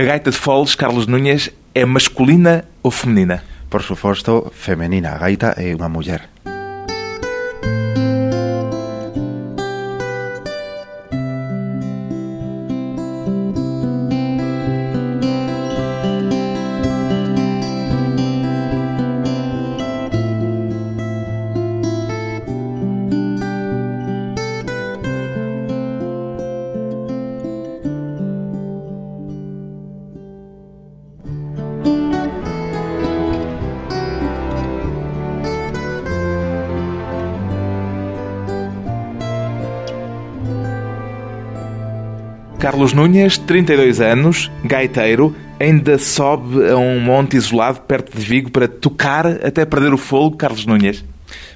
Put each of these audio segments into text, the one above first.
A gaita de foles, Carlos Núñez, é masculina ou feminina? Por suposto, femenina. A gaita é unha muller. Carlos Núñez, 32 anos, gaiteiro, ainda sobe a um monte isolado perto de Vigo para tocar até perder o fogo, Carlos Núñez?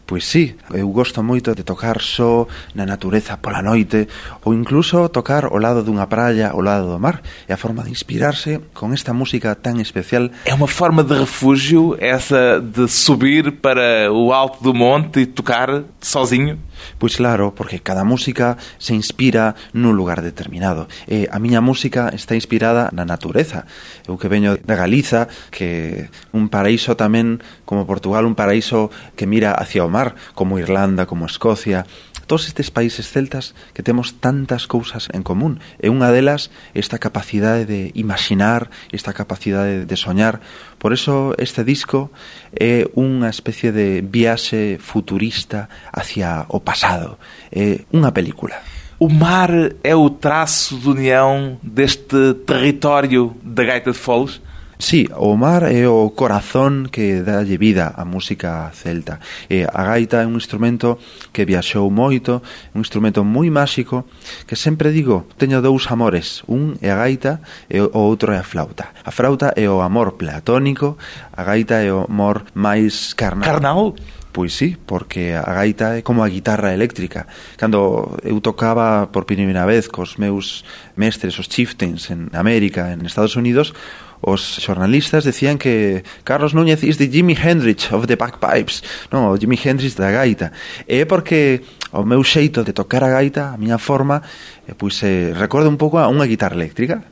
Pois sí, Eu gosto moito de tocar só na natureza pola noite ou incluso tocar ao lado dunha praia, ao lado do mar. É a forma de inspirarse con esta música tan especial. É unha forma de refugio essa de subir para o alto do monte e tocar sozinho? Pois claro, porque cada música se inspira nun lugar determinado. E a miña música está inspirada na natureza. Eu que veño da Galiza, que un paraíso tamén como Portugal, un paraíso que mira hacia o mar, como Irlanda, como Escocia, todos estes países celtas que temos tantas cousas en común e unha delas esta capacidade de imaginar, esta capacidade de soñar. Por eso este disco é unha especie de viaxe futurista hacia o pasado, é unha película. O mar é o traço de união deste território da Gaita de Foles? Sí, o mar é o corazón que dálle vida á música celta. E a gaita é un instrumento que viaxou moito, un instrumento moi máxico, que sempre digo, teño dous amores, un é a gaita e o outro é a flauta. A flauta é o amor platónico, a gaita é o amor máis carnal. Carnal? Pois sí, porque a gaita é como a guitarra eléctrica. Cando eu tocaba por primeira vez cos meus mestres, os chieftains en América, en Estados Unidos, os xornalistas decían que Carlos Núñez is the Jimi Hendrix of the bagpipes, non, o Jimi Hendrix da gaita. E é porque o meu xeito de tocar a gaita, a miña forma, eh, pois eh, recorda un pouco a unha guitarra eléctrica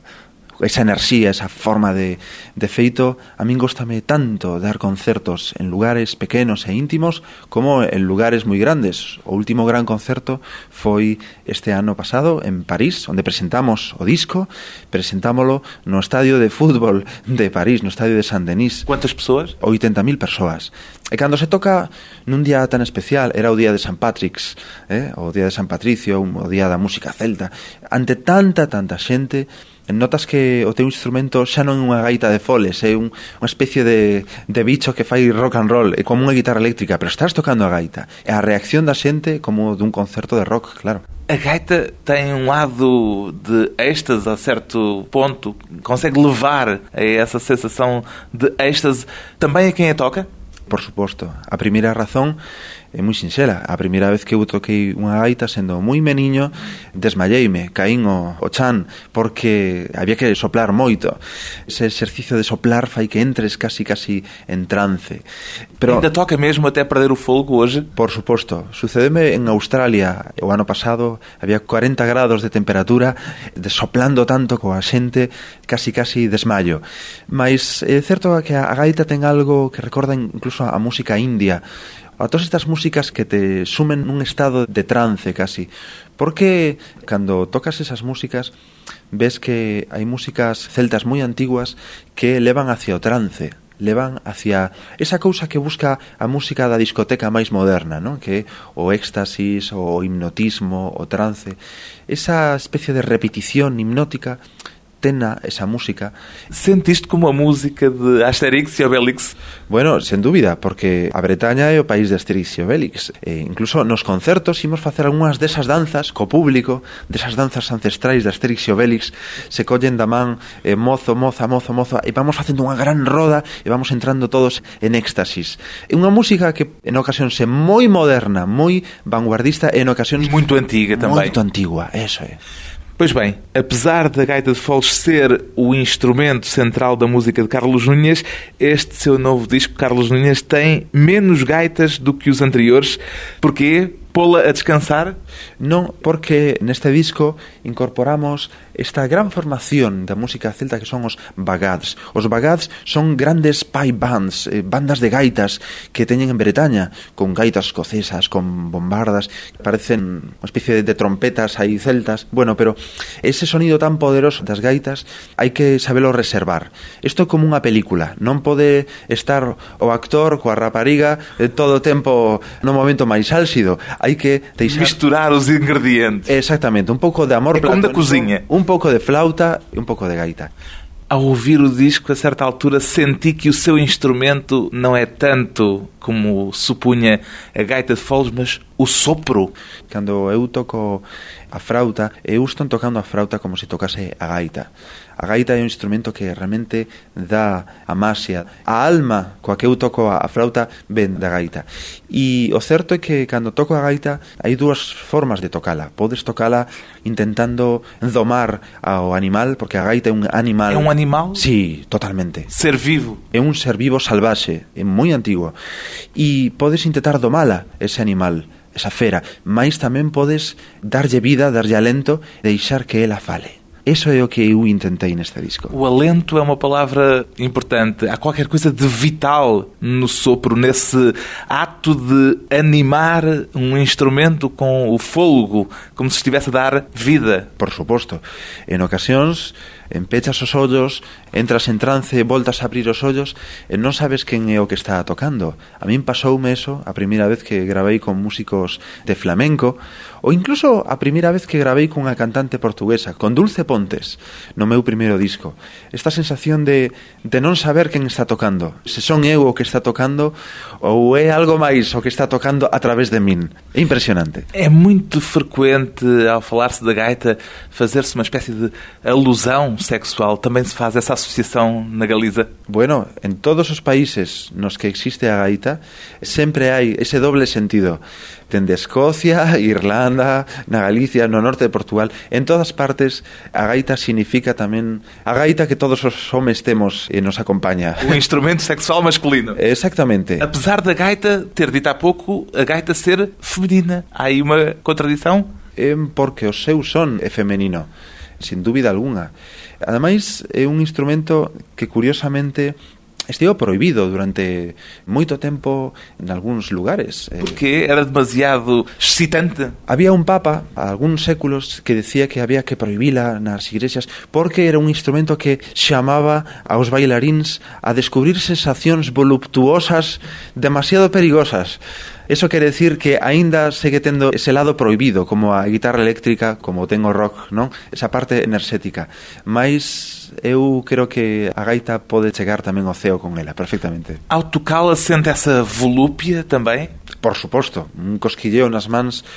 esa enerxía, esa forma de, de feito, a min gostame tanto dar concertos en lugares pequenos e íntimos como en lugares moi grandes. O último gran concerto foi este ano pasado en París, onde presentamos o disco, presentámolo no estadio de fútbol de París, no estadio de Saint Denis. Quantas persoas? 80.000 persoas. E cando se toca nun día tan especial, era o día de San Patrick's, eh? o día de San Patricio, o día da música celta, ante tanta, tanta xente, notas que o teu instrumento xa non é unha gaita de foles, é un, unha especie de, de bicho que fai rock and roll, é como unha guitarra eléctrica, pero estás tocando a gaita. E a reacción da xente como dun concerto de rock, claro. A gaita tem um lado de êxtase a certo ponto, consegue levar a essa sensação de êxtase também a quem a toca? Por suposto. A primeira razón é moi sinxela. A primeira vez que eu toquei unha gaita sendo moi meniño, desmalleime, caín o, o chan, porque había que soplar moito. Ese exercicio de soplar fai que entres casi casi en trance. Pero ainda toca mesmo até perder o fogo hoje? Por suposto. Sucedeme en Australia o ano pasado, había 40 grados de temperatura, de soplando tanto coa xente, casi casi desmayo. Mas é certo que a gaita ten algo que recorda incluso a música india, a todas estas músicas que te sumen nun estado de trance casi. Porque cando tocas esas músicas ves que hai músicas celtas moi antiguas que levan hacia o trance, levan hacia esa cousa que busca a música da discoteca máis moderna, non? que o éxtasis, o hipnotismo, o trance, esa especie de repetición hipnótica tena esa música. Sentiste como a música de Asterix e Obelix? Bueno, sen dúbida, porque a Bretaña é o país de Asterix e Obelix. E incluso nos concertos imos facer algunhas desas danzas co público, desas danzas ancestrais de Asterix e Obelix, se collen da man eh, mozo, moza, mozo, moza, e vamos facendo unha gran roda e vamos entrando todos en éxtasis. É unha música que en ocasións é moi moderna, moi vanguardista e en ocasións... Muito antiga tamén. Moito antigua, eso é. Pois bem, apesar da gaita de foles ser o instrumento central da música de Carlos Núñez, este seu novo disco, Carlos Núñez, tem menos gaitas do que os anteriores. Porquê? Pô-la a descansar? Non, porque neste disco incorporamos esta gran formación da música celta que son os bagads. Os bagads son grandes pipe bands, eh, bandas de gaitas que teñen en Bretaña, con gaitas escocesas, con bombardas, parecen unha especie de, de trompetas aí celtas. Bueno, pero ese sonido tan poderoso das gaitas hai que sabelo reservar. Isto é como unha película, non pode estar o actor coa rapariga eh, todo o tempo no momento máis álxido. Hai que deixar... Misturar os ingredientes. Exactamente, un pouco de amor é como da cozinha. Un pouco de flauta e un pouco de gaita. Ao ouvir o disco, a certa altura, senti que o seu instrumento não é tanto como supunha a gaita de foles, mas o sopro. Cando eu toco a frauta e eu estou tocando a frauta como se tocase a gaita. A gaita é un instrumento que realmente dá a maxia. A alma coa que eu toco a frauta ven da gaita. E o certo é que cando toco a gaita hai dúas formas de tocala. Podes tocala intentando domar ao animal, porque a gaita é un animal. É un animal? Sí, totalmente. Ser vivo. É un ser vivo salvaxe, é moi antigo. E podes intentar domala ese animal esa fera, mais tamén podes darlle vida, darlle alento, deixar que ela fale. Eso é o que eu intentei neste disco. O alento é uma palavra importante. Há qualquer coisa de vital no sopro, nesse ato de animar um instrumento com o fôlego, como se estivesse a dar vida. Por suposto. En ocasións Empechas os ollos, entras en trance, voltas a abrir os ollos e non sabes quen é o que está tocando. A min pasoume eso a primeira vez que gravei con músicos de flamenco, ou incluso a primeira vez que gravei cunha cantante portuguesa, con Dulce Pontes, no meu primeiro disco. Esta sensación de, de non saber quen está tocando, se son eu o que está tocando ou é algo máis o que está tocando a través de min. É impresionante. É muito frecuente, ao falar-se da gaita, fazer-se uma espécie de alusão sexual. Também se faz essa associação na Galiza? Bueno, en todos os países nos que existe a gaita sempre hai ese doble sentido. dende Escocia, Irlanda, na Galicia, no norte de Portugal, en todas partes a gaita significa tamén a gaita que todos os homes temos e nos acompaña. Un instrumento sexual masculino. Exactamente. Apesar da gaita ter dito há pouco a gaita ser feminina, há aí uma contradição? É porque o seu son é femenino, sin dúbida alguna. Ademais, é un instrumento que curiosamente Estivo prohibido durante moito tempo en algúns lugares. Eh. Porque era demasiado excitante. Había un papa, a algúns séculos, que decía que había que prohibila nas igrexas porque era un instrumento que chamaba aos bailaríns a descubrir sensacións voluptuosas demasiado perigosas. Eso quere decir que aínda segue tendo ese lado prohibido, como a guitarra eléctrica, como ten o rock, non? Esa parte enerxética. Mais eu creo que a gaita pode chegar tamén ao ceo con ela, perfectamente. Ao tocala sente esa volúpia tamén? Por suposto, un cosquilleo nas mans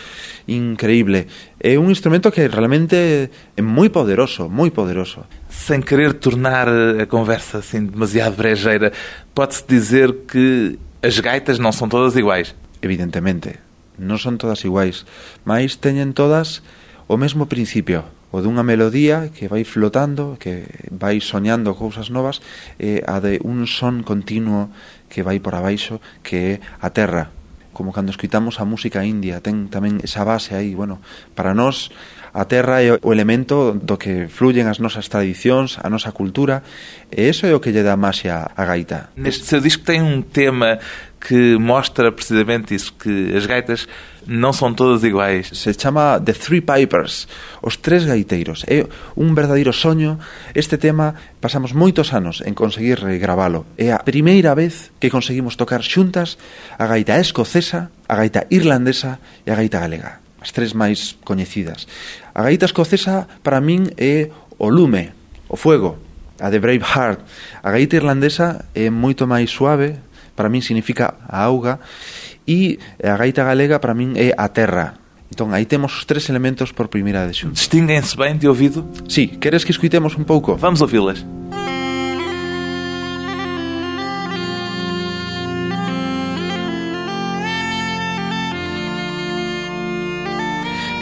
increíble. É un instrumento que realmente é moi poderoso, moi poderoso. Sem querer tornar a conversa assim demasiado brejeira, pode-se dizer que as gaitas não são todas iguais evidentemente. Non son todas iguais, mas teñen todas o mesmo principio, o dunha melodía que vai flotando, que vai soñando cousas novas, e a de un son continuo que vai por abaixo, que é a terra, como cando escuitamos a música india, ten tamén esa base aí, bueno, para nós A terra é o elemento do que fluyen as nosas tradicións, a nosa cultura, e eso é o que lle dá máxia á gaita. Neste seu disco ten un tema que mostra precisamente isso, que as gaitas não são todas iguais. Se chama The Three Pipers, os tres gaiteiros. É un verdadeiro soño. Este tema pasamos moitos anos en conseguir gravalo. É a primeira vez que conseguimos tocar xuntas a gaita escocesa, a gaita irlandesa e a gaita galega. As tres máis coñecidas. A gaita escocesa para min é o lume, o fuego, a de Braveheart. A gaita irlandesa é moito máis suave, para min significa a auga, e a gaita galega para min é a terra, Entón, aí temos os tres elementos por primeira vez xuntos. Distinguense ben de ouvido? Sí, queres que escuitemos un pouco? Vamos ouvi-las.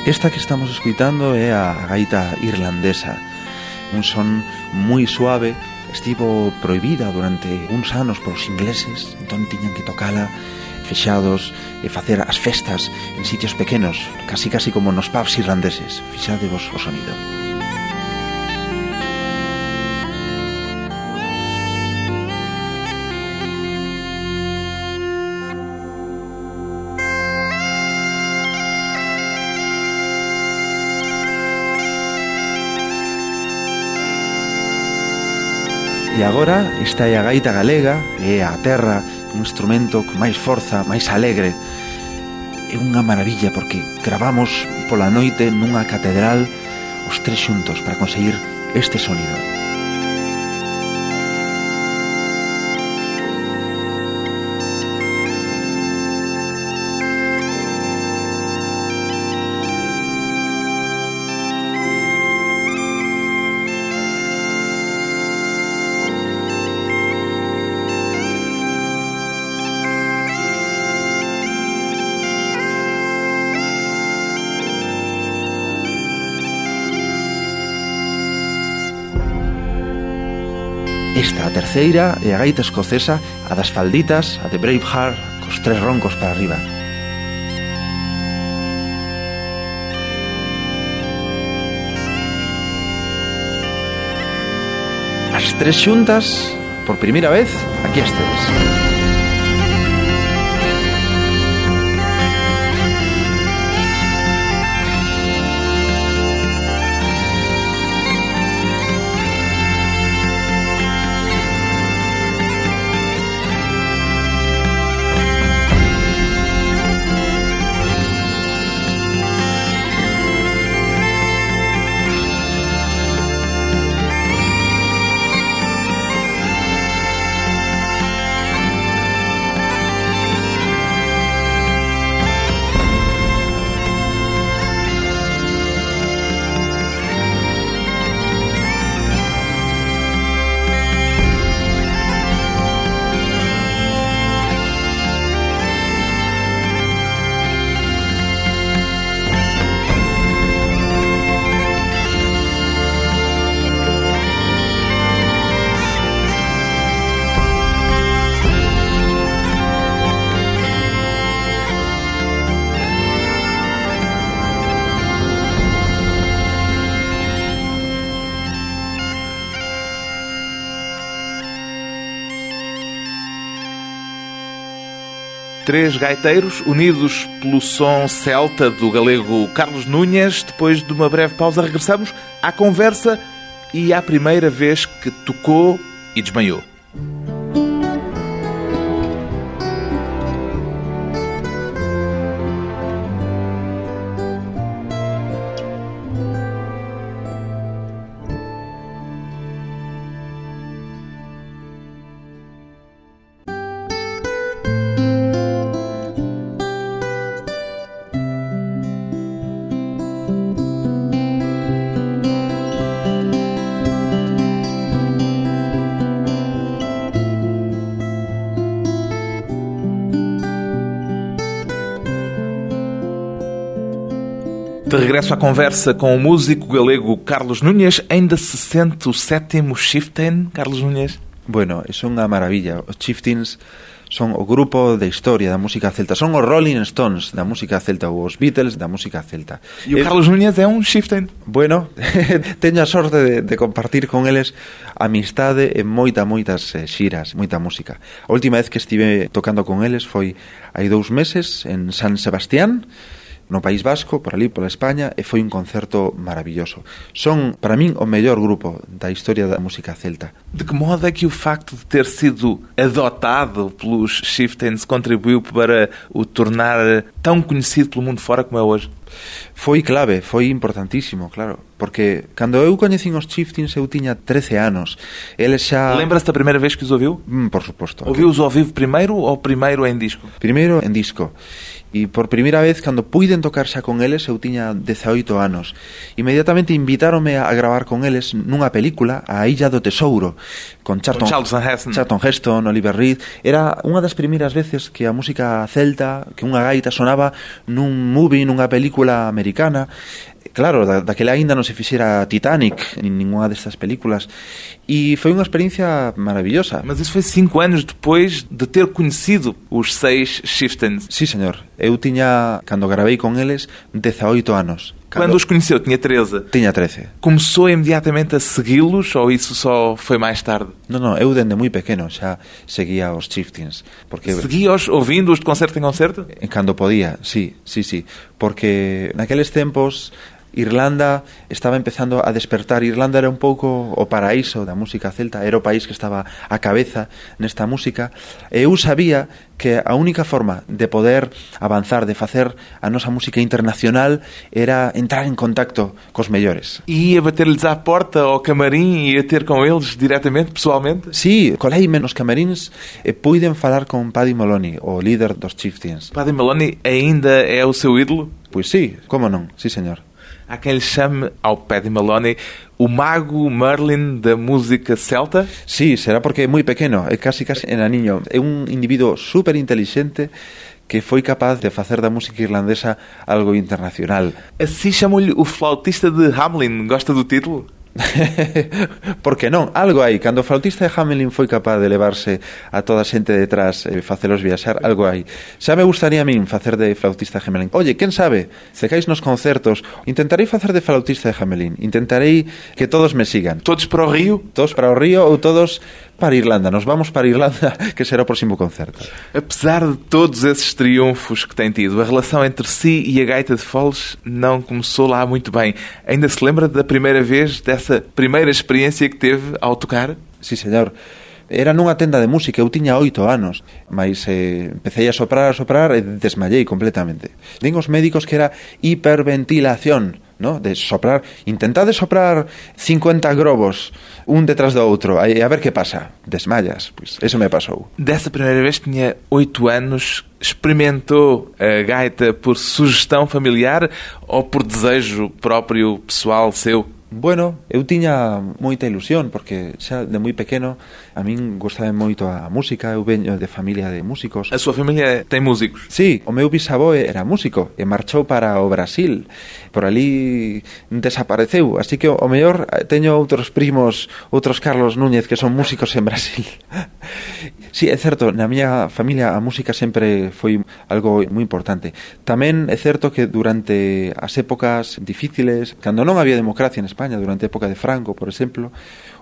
Esta que estamos escuitando é a gaita irlandesa, un son moi suave, estivo proibida durante uns anos polos ingleses, entón tiñan que tocala fixados e facer as festas en sitios pequenos, casi casi como nos pubs irlandeses. Fixadevos o sonido. agora está a gaita galega, e a terra, un instrumento con máis forza, máis alegre. É unha maravilla porque gravamos pola noite nunha catedral os tres xuntos para conseguir este sonido. terceira e a gaita escocesa, a das falditas, a de Braveheart, cos tres roncos para arriba. As tres xuntas, por primeira vez, aquí as. Três gaiteiros unidos pelo som celta do galego Carlos Núñez. Depois de uma breve pausa, regressamos à conversa e à primeira vez que tocou e desmaiou. De regresso à conversa com o músico galego Carlos Núñez, ainda se sente o sétimo Chieftain, Carlos Núñez? Bueno, é unha maravilla. Os Chieftains son o grupo de historia da música celta. Son os Rolling Stones da música celta ou os Beatles da música celta. E o Carlos Núñez é un Chieftain? Bueno, teño a sorte de, de compartir con eles amistade e moita, moitas eh, xiras, moita música. A última vez que estive tocando con eles foi hai dous meses en San Sebastián, no País Vasco, por ali, pola España, e foi un concerto maravilloso. Son, para min, o mellor grupo da historia da música celta. De que modo é que o facto de ter sido adotado pelos Chieftains contribuiu para o tornar tão conhecido pelo mundo fora como é hoje? Foi clave, foi importantísimo, claro, porque cando eu coñecín os Chieftains eu tiña 13 anos. Eles xa Lembra-se da primeira vez que os ouviu? Mm, por suposto. Ouviu-os ao vivo primeiro ou primeiro em disco? Primeiro en disco. E por primeira vez, cando puiden tocar xa con eles, eu tiña 18 anos. Imediatamente invitaronme a gravar con eles nunha película, A Illa do Tesouro, con Charlton, con Heston. Charlton Heston, Oliver Reed. Era unha das primeiras veces que a música celta, que unha gaita sonaba nun movie, nunha película americana. Claro, da, daquela aínda non se fixera Titanic, nin ninguna destas películas. E foi unha experiencia maravillosa. Mas isso foi cinco anos depois de ter conhecido os seis Chieftains. Sí, señor. Eu tiña, cando gravei con eles, 18 anos. Quando os conheceu, tinha 13. Tiña 13. Começou imediatamente a segui-los ou isso só foi mais tarde? Non, non, eu dende moi pequeno xa seguía os Chieftains. Porque Seguía-os ouvindo-os de concerto em concerto? En cando podía, sí, sí, sí. Porque naqueles tempos Irlanda estaba empezando a despertar. Irlanda era un pouco o paraíso da música celta, era o país que estaba a cabeza nesta música. E eu sabía que a única forma de poder avanzar, de facer a nosa música internacional era entrar en contacto cos mellores. E ia bater-lhes á porta ao camarín e ia ter con eles directamente, pessoalmente? Sí, colei menos camarins e puiden falar con Paddy Moloney, o líder dos Chieftains. Paddy Maloney ainda é o seu ídolo? Pois sí, como non, sí señor. Há quem lhe chame ao Paddy Maloney o mago Merlin da música celta? Sí, será porque é moi pequeno, é casi casi enaniño. É un individuo super inteligente que foi capaz de facer da música irlandesa algo internacional. Assim chamam-lhe o flautista de Hamlin. Gosta do título? porque non, algo hai cando o flautista de Hamelin foi capaz de levarse a toda a xente detrás eh, e facelos viaxar, algo hai xa me gustaría a min facer de flautista de Hamelin. Oye, quen sabe, se cais nos concertos. Intentarei facer de flautista de Hamelin. Intentarei que todos me sigan. Todos para o río? todos para o río ou todos para Irlanda. Nos vamos para Irlanda, que será o próximo concerto. Apesar de todos esses triunfos que tem tido, a relação entre si e a gaita de Foles não começou lá muito bem. Ainda se lembra da primeira vez, dessa primeira experiência que teve ao tocar? Sí, señor. Era nunha tenda de música, eu tiña oito anos, mas eh, empecé a soprar, a soprar e desmayei completamente. Din os médicos que era hiperventilación, ¿no? de soprar, intentade soprar 50 grobos un detrás do outro, a, a ver que pasa. Desmayas, pois eso me pasou. Dessa primeira vez tinha oito anos, experimentou a gaita por sugestão familiar ou por desejo próprio pessoal seu? Bueno, eu tiña moita ilusión porque xa de moi pequeno A min gustaba moito a música, eu veño de familia de músicos. A súa familia ten músicos? Sí, o meu bisavó era músico e marchou para o Brasil. Por ali desapareceu, así que o mellor eh, teño outros primos, outros Carlos Núñez que son músicos en Brasil. sí, é certo, na miña familia a música sempre foi algo moi importante. Tamén é certo que durante as épocas difíciles, cando non había democracia en España, durante a época de Franco, por exemplo,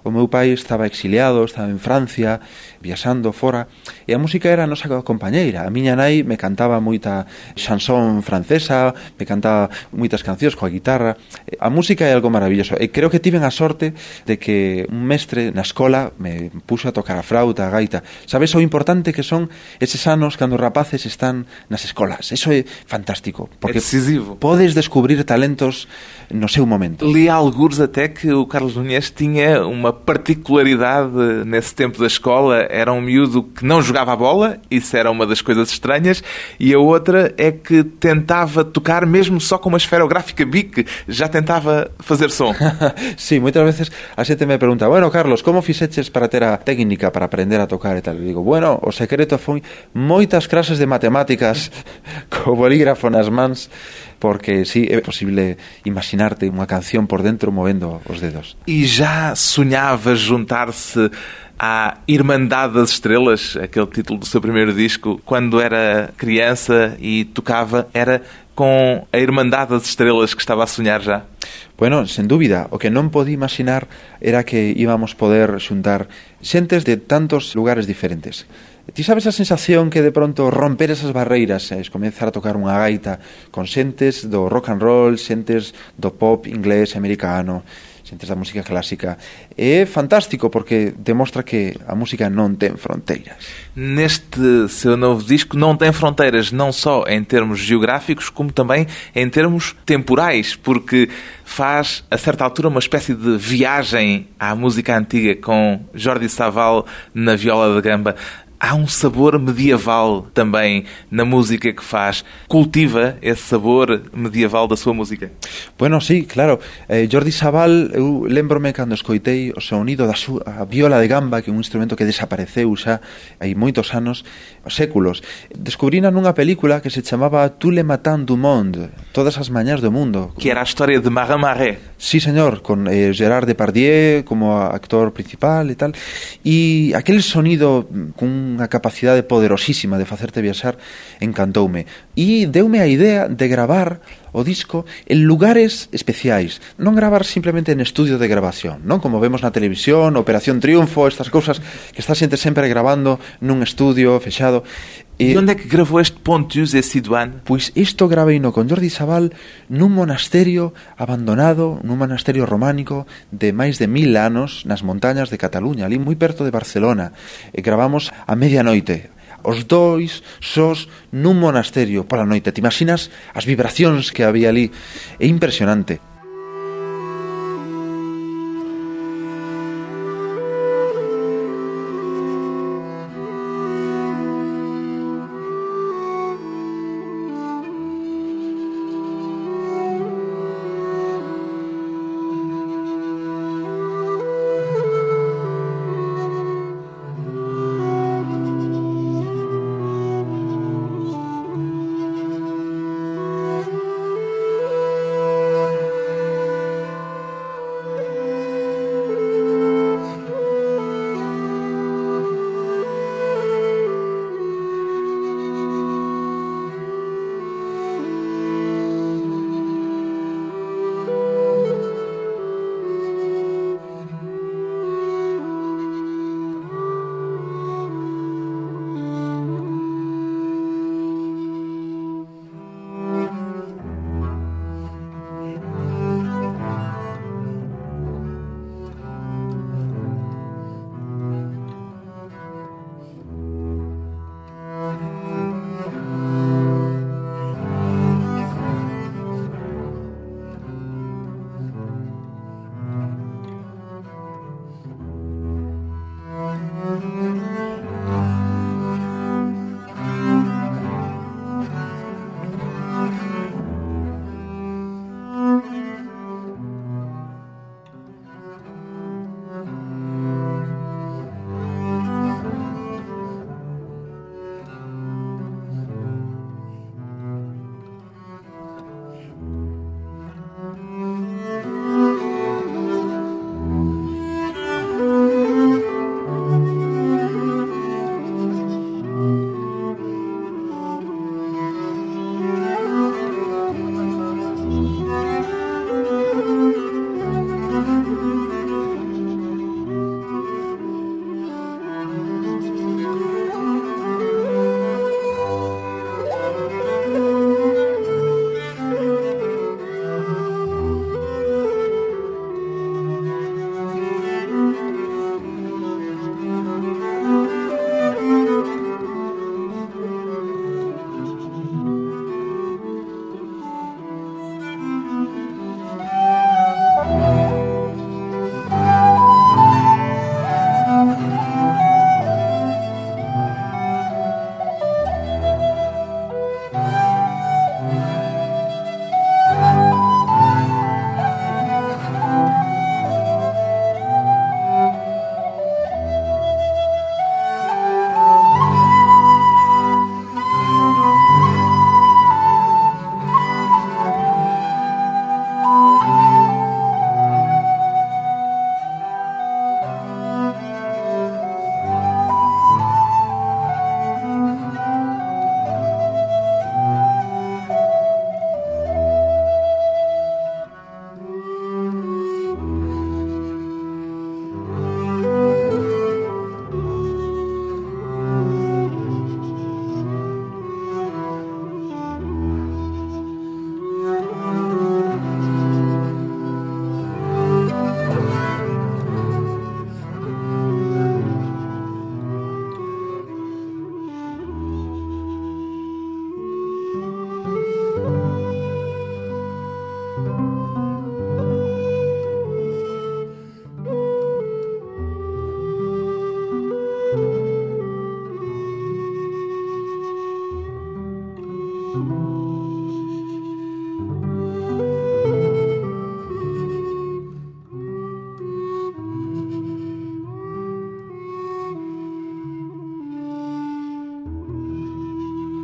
O meu pai estaba exiliado, estaba en Francia, viaxando fora, e a música era a nosa compañeira. A miña nai me cantaba moita chansón francesa, me cantaba moitas cancións coa guitarra. A música é algo maravilloso. E creo que tiven a sorte de que un mestre na escola me puxo a tocar a frauta, a gaita. Sabes o importante que son eses anos cando os rapaces están nas escolas. Eso é fantástico. Porque é decisivo. Podes descubrir talentos no seu momento. Li alguns até que o Carlos Núñez tinha uma particularidade nesse tempo da escola. Era um miúdo que não jogava a bola, isso era uma das coisas estranhas, e a outra é que tentava tocar mesmo só com uma esferográfica BIC, já tentava fazer som. sí, moitas veces a xente me pergunta, bueno, Carlos, como fixeches para ter a técnica para aprender a tocar e tal? E digo, bueno, o secreto foi moitas clases de matemáticas co bolígrafo nas mans porque sí, é posible imaginarte unha canción por dentro movendo os dedos. E já sonhava juntar-se à Irmandade das Estrelas, aquele título do seu primeiro disco, quando era criança e tocava, era com a Irmandade das Estrelas que estaba a sonhar já? Bueno, sen dúbida, o que non podía imaginar era que íbamos poder xuntar xentes de tantos lugares diferentes. Ti sabes a sensación que de pronto romper esas barreiras es comenzar a tocar unha gaita con xentes do rock and roll, xentes do pop inglés, americano, xentes da música clásica. É fantástico porque demostra que a música non ten fronteiras. Neste seu novo disco não tem fronteiras, não só em termos geográficos, como também em termos temporais, porque faz, a certa altura, uma espécie de viagem à música antiga com Jordi Saval na viola da gamba. Há um sabor medieval também na música que faz. Cultiva esse sabor medieval da sua música? Bueno, sí, claro. Eh, Jordi Sabal, eu lembrome cando escoitei o sonido da súa viola de gamba, que é un instrumento que desapareceu xa hai moitos anos, séculos. Descubrina nunha película que se chamaba Tous les matins du monde, todas as mañás do mundo. Que era a historia de Marin Marais. Sí, señor, con eh, Gerard Depardieu como actor principal e tal. E aquel sonido mm, cunha capacidade poderosísima de facerte viaxar encantoume. E deume a idea de gravar o disco en lugares especiais, non gravar simplemente en estudio de grabación, non como vemos na televisión, Operación Triunfo, estas cousas que está xente sempre grabando nun estudio fechado. E, e onde é que gravou este Pontius de Siduan? Pois isto gravei no con Jordi Sabal nun monasterio abandonado, nun monasterio románico de máis de mil anos nas montañas de Cataluña, ali moi perto de Barcelona. E gravamos a medianoite, os dois, sós, nun monasterio pola noite. Te imaginas as vibracións que había ali? É impresionante.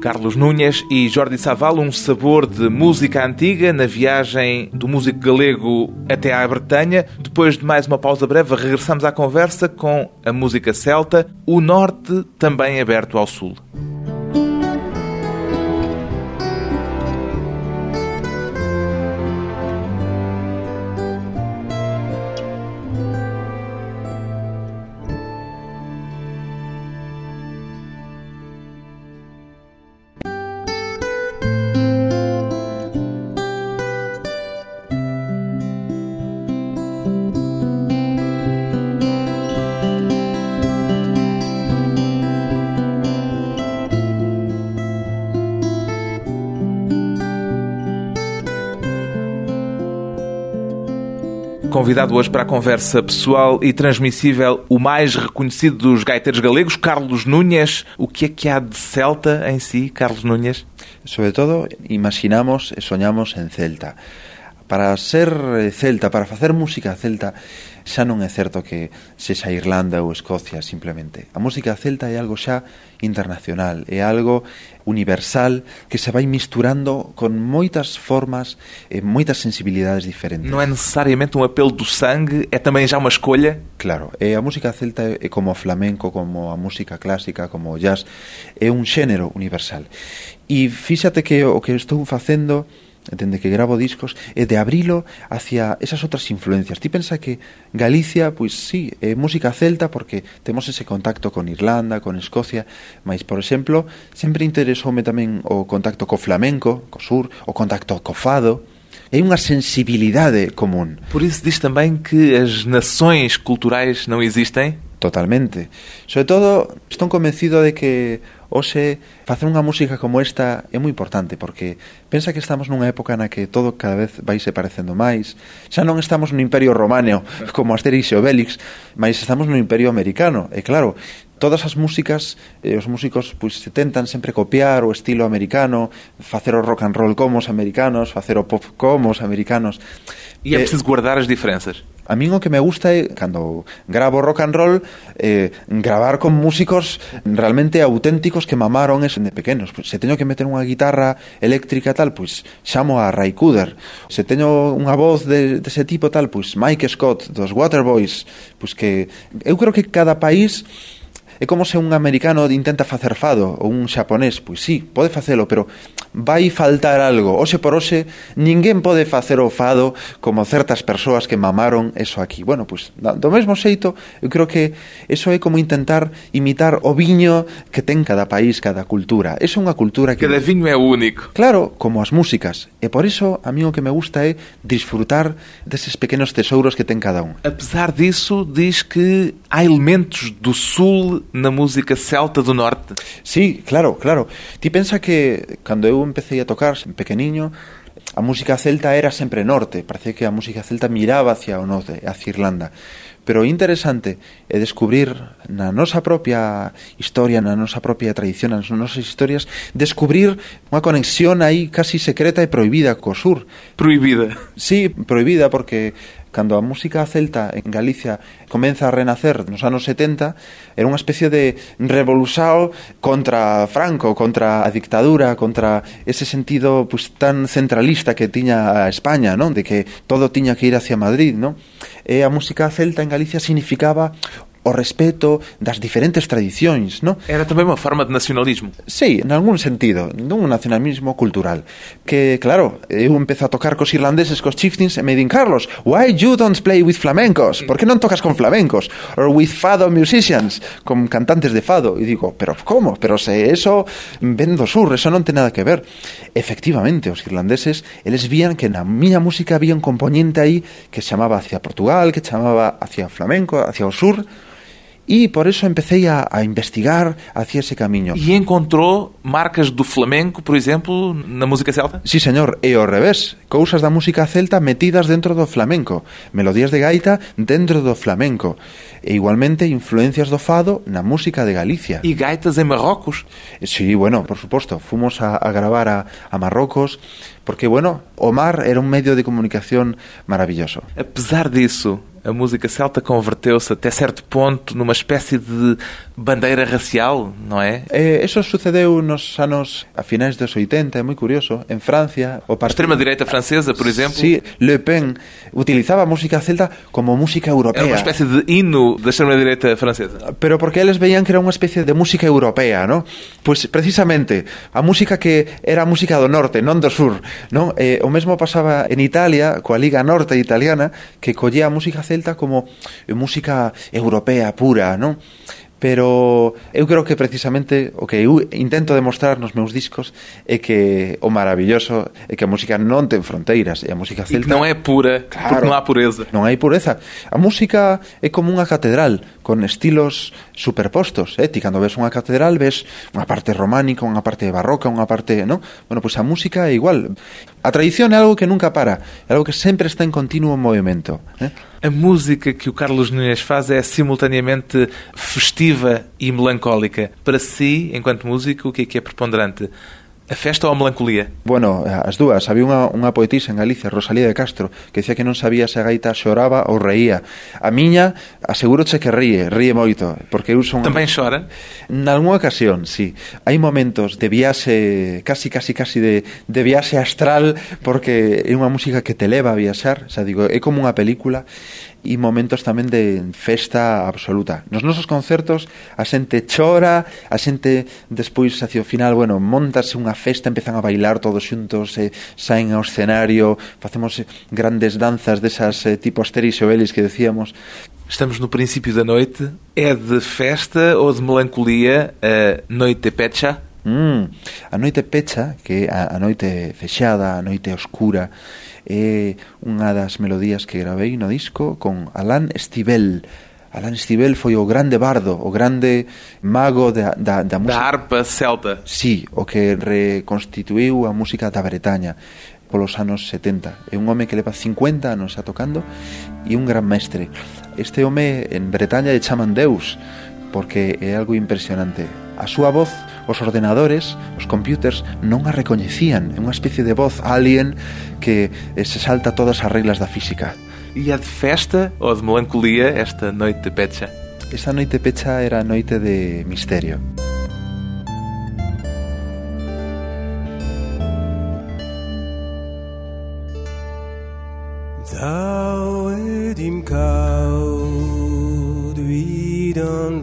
Carlos Núñez e Jordi Saval, um sabor de música antiga na viagem do músico galego até à Bretanha. Depois de mais uma pausa breve, regressamos à conversa com a música celta, o norte também aberto ao sul. Convidado hoje para a conversa pessoal e transmissível, o mais reconhecido dos gaiteiros galegos, Carlos Núñez. O que é que há de celta em si, Carlos Núñez? Sobre todo, imaginamos e soñamos en celta. para ser eh, celta, para facer música celta, xa non é certo que sexa Irlanda ou Escocia simplemente. A música celta é algo xa internacional, é algo universal que se vai misturando con moitas formas e moitas sensibilidades diferentes. Non é necesariamente un apelo do sangue, é tamén xa unha escolha? Claro, e a música celta é como o flamenco, como a música clásica, como o jazz, é un xénero universal. E fíxate que o que estou facendo dende que gravo discos e de abrilo hacia esas outras influencias. Ti pensa que Galicia, pois sí, é música celta porque temos ese contacto con Irlanda, con Escocia, mas por exemplo, sempre interesoume tamén o contacto co flamenco, co sur, o contacto co fado, é unha sensibilidade común. Por isso diz tamén que as nações culturais non existem? Totalmente. Sobre todo, estou convencido de que hoxe facer unha música como esta é moi importante porque pensa que estamos nunha época na que todo cada vez vai se parecendo máis. Xa non estamos no imperio romano como Asterix e Obelix mas estamos no imperio americano. E claro, todas as músicas eh, os músicos pois se tentan sempre copiar o estilo americano facer o rock and roll como os americanos facer o pop como os americanos. E é eh, preciso guardar as diferenzas A min o que me gusta é, cando gravo rock and roll, eh, gravar con músicos realmente auténticos que mamaron ese de pequenos. Pois, se teño que meter unha guitarra eléctrica tal, pois xamo a Ray Cooder. Se teño unha voz de, de ese tipo tal, pois Mike Scott, dos Waterboys. Pois que eu creo que cada país É como se un americano intenta facer fado ou un xaponés, pois sí, pode facelo, pero vai faltar algo. Oxe por oxe, ninguén pode facer o fado como certas persoas que mamaron eso aquí. Bueno, pois do mesmo xeito, eu creo que eso é como intentar imitar o viño que ten cada país, cada cultura. É unha cultura que... Que de viño é único. Claro, como as músicas. E por iso, a mí o que me gusta é disfrutar deses pequenos tesouros que ten cada un. Apesar disso, diz que há elementos do sul na música celta do norte? Sí, claro, claro. Ti pensa que cando eu empecé a tocar, pequeniño, a música celta era sempre norte, parece que a música celta miraba hacia o norte, hacia Irlanda. Pero interesante é descubrir na nosa propia historia, na nosa propia tradición, nas nosas historias, descubrir unha conexión aí casi secreta e prohibida co sur. Prohibida. Sí, prohibida, porque cando a música celta en Galicia comeza a renacer nos anos 70, era unha especie de revolusao contra Franco, contra a dictadura, contra ese sentido pues, tan centralista nacionalista que tiña a España, non? De que todo tiña que ir hacia Madrid, non? E a música celta en Galicia significaba o respeto das diferentes tradicións, non? Era tamén unha forma de nacionalismo. Sí, en algún sentido, non un nacionalismo cultural. Que, claro, eu empezo a tocar cos irlandeses, cos chieftains, e me din, Carlos, why you don't play with flamencos? Por que non tocas con flamencos? Or with fado musicians, con cantantes de fado. E digo, pero como? Pero se eso ven do sur, eso non ten nada que ver. Efectivamente, os irlandeses, eles vían que na miña música había un componente aí que chamaba hacia Portugal, que chamaba hacia flamenco, hacia o sur, E por eso empecé a, a, investigar hacia ese camiño. E encontró marcas do flamenco, por exemplo, na música celta? Sí, señor, e ao revés, cousas da música celta metidas dentro do flamenco, melodías de gaita dentro do flamenco, e igualmente influencias do fado na música de Galicia. E gaitas en Marrocos? Sí, bueno, por suposto, fomos a, a gravar a, a Marrocos, porque, bueno, o mar era um meio de comunicação maravilhoso. Apesar disso, a música celta converteu-se até certo ponto numa espécie de bandeira racial, não é? Eh, eso sucedeu nos anos a finais dos 80, é moi curioso. En Francia, o A extrema-direita francesa, por exemplo, Sí, Le Pen utilizaba a música celta como música europea. era uma espécie de hino da extrema-direita francesa. Pero porque eles veían que era unha especie de música europea, ¿no? Pois precisamente a música que era a música do norte, non do sur, non? Eh, o mesmo pasaba en Italia, coa Liga Norte italiana, que collía a música celta como eh, música europea pura, non? pero eu creo que precisamente o que eu intento demostrar nos meus discos é que o maravilloso é que a música non ten fronteiras e a música celta... Non é pura, claro, porque non há pureza. Non hai pureza. A música é como unha catedral, con estilos superpostos, eh? ti cando ves unha catedral ves unha parte románica, unha parte barroca, unha parte, non? Bueno, pois pues a música é igual. A tradición é algo que nunca para, é algo que sempre está en continuo movimento, eh? A música que o Carlos Nunes faz é simultaneamente festiva e melancólica. Para si, enquanto músico, o que é que é preponderante? a festa ou a melancolía? Bueno, as dúas. Había unha, unha poetisa en Galicia, Rosalía de Castro, que decía que non sabía se a gaita xoraba ou reía. A miña, aseguroche que ríe, ríe moito, porque eu son... Tambén xora? Nalgúna ocasión, sí. Hai momentos de viaxe, casi, casi, casi de, de viaxe astral, porque é unha música que te leva a viaxar, xa digo, é como unha película, e momentos tamén de festa absoluta. Nos nosos concertos a xente chora, a xente despois hacia o final, bueno, montase unha festa, empezan a bailar todos xuntos, eh, saen ao escenario, facemos eh, grandes danzas desas eh, tipo Asterix e Obelix que decíamos. Estamos no princípio da noite. É de festa ou de melancolia a noite pecha? Mm, a noite pecha, que é a, a noite fechada, a noite oscura, é unha das melodías que gravei no disco con Alan Stivell. Alan Stivell foi o grande bardo, o grande mago da, da, da música... Da harpa celta. Sí, o que reconstituiu a música da Bretaña polos anos 70. É un home que leva 50 anos a tocando e un gran mestre. Este home en Bretaña lle chaman Deus, porque é algo impresionante. A súa voz os ordenadores, os computers, non a recoñecían. É unha especie de voz alien que eh, se salta todas as reglas da física. E a de festa ou de melancolía esta noite de pecha? Esta noite pecha era a noite de misterio. Thou ed im caud wie dann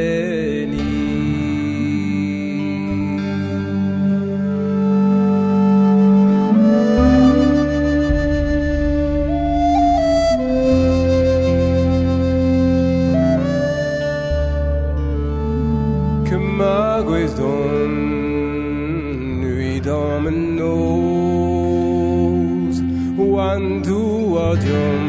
yo.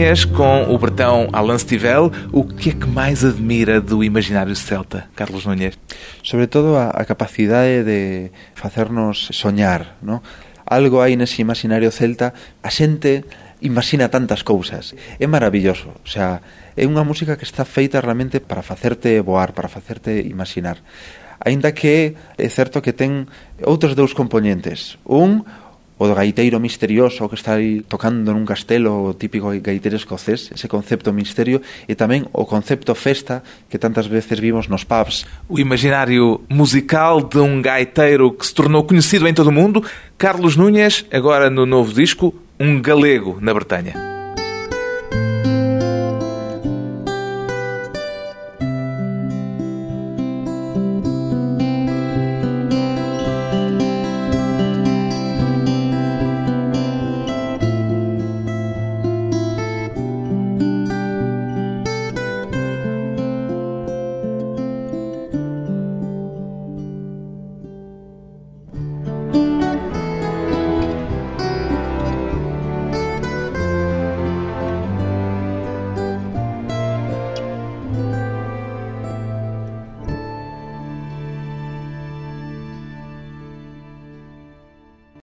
Cunhas com o bretão Alain Stivell. O que é que mais admira do imaginário celta, Carlos Núñez? Sobre todo a, a capacidade de facernos soñar, non? Algo hai nese imaginario celta, a xente imagina tantas cousas. É maravilloso, o sea, é unha música que está feita realmente para facerte voar, para facerte imaginar. Ainda que é certo que ten outros dous componentes. Un, o do gaiteiro misterioso que está aí tocando nun castelo o típico gaiteiro escocés, ese concepto misterio e tamén o concepto festa que tantas veces vimos nos pubs. O imaginário musical de um gaiteiro que se tornou conhecido em todo o mundo, Carlos Núñez, agora no novo disco, um galego na Bretanha.